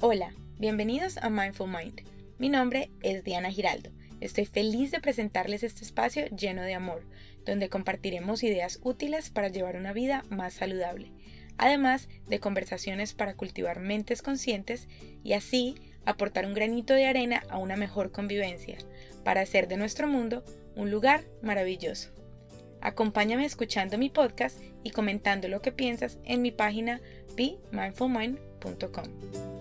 Hola, bienvenidos a Mindful Mind. Mi nombre es Diana Giraldo. Estoy feliz de presentarles este espacio lleno de amor, donde compartiremos ideas útiles para llevar una vida más saludable, además de conversaciones para cultivar mentes conscientes y así aportar un granito de arena a una mejor convivencia, para hacer de nuestro mundo un lugar maravilloso. Acompáñame escuchando mi podcast y comentando lo que piensas en mi página bemindfulmind.com.